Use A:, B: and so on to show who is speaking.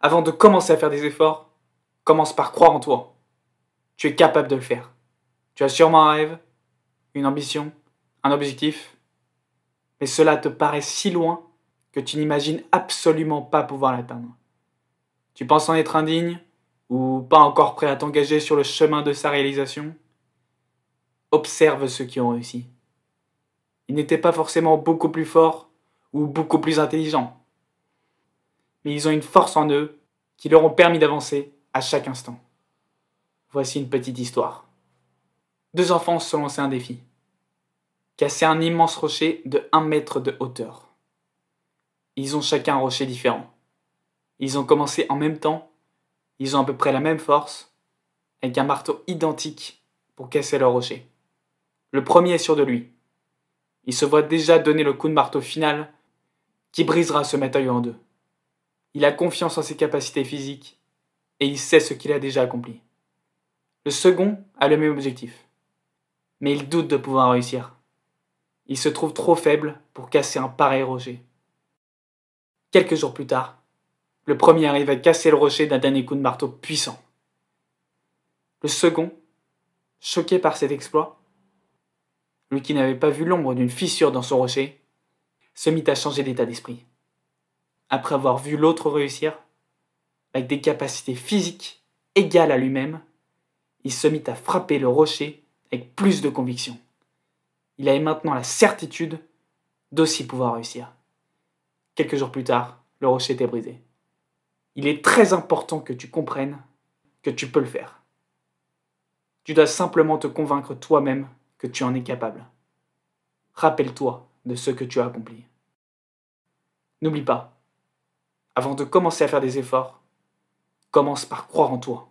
A: Avant de commencer à faire des efforts, commence par croire en toi. Tu es capable de le faire. Tu as sûrement un rêve, une ambition, un objectif, mais cela te paraît si loin que tu n'imagines absolument pas pouvoir l'atteindre. Tu penses en être indigne ou pas encore prêt à t'engager sur le chemin de sa réalisation? Observe ceux qui ont réussi. Ils n'étaient pas forcément beaucoup plus forts ou beaucoup plus intelligents, mais ils ont une force en eux qui leur ont permis d'avancer à chaque instant. Voici une petite histoire. Deux enfants se sont lancés un défi. Casser un immense rocher de 1 mètre de hauteur. Ils ont chacun un rocher différent. Ils ont commencé en même temps, ils ont à peu près la même force, avec un marteau identique pour casser leur rocher. Le premier est sûr de lui. Il se voit déjà donner le coup de marteau final qui brisera ce matériau en deux. Il a confiance en ses capacités physiques et il sait ce qu'il a déjà accompli. Le second a le même objectif, mais il doute de pouvoir réussir. Il se trouve trop faible pour casser un pareil rocher. Quelques jours plus tard, le premier arrive à casser le rocher d'un dernier coup de marteau puissant. Le second, choqué par cet exploit, lui qui n'avait pas vu l'ombre d'une fissure dans son rocher, se mit à changer d'état d'esprit. Après avoir vu l'autre réussir, avec des capacités physiques égales à lui-même, il se mit à frapper le rocher avec plus de conviction. Il avait maintenant la certitude d'aussi pouvoir réussir. Quelques jours plus tard, le rocher était brisé. Il est très important que tu comprennes que tu peux le faire. Tu dois simplement te convaincre toi-même que tu en es capable. Rappelle-toi de ce que tu as accompli. N'oublie pas, avant de commencer à faire des efforts, commence par croire en toi.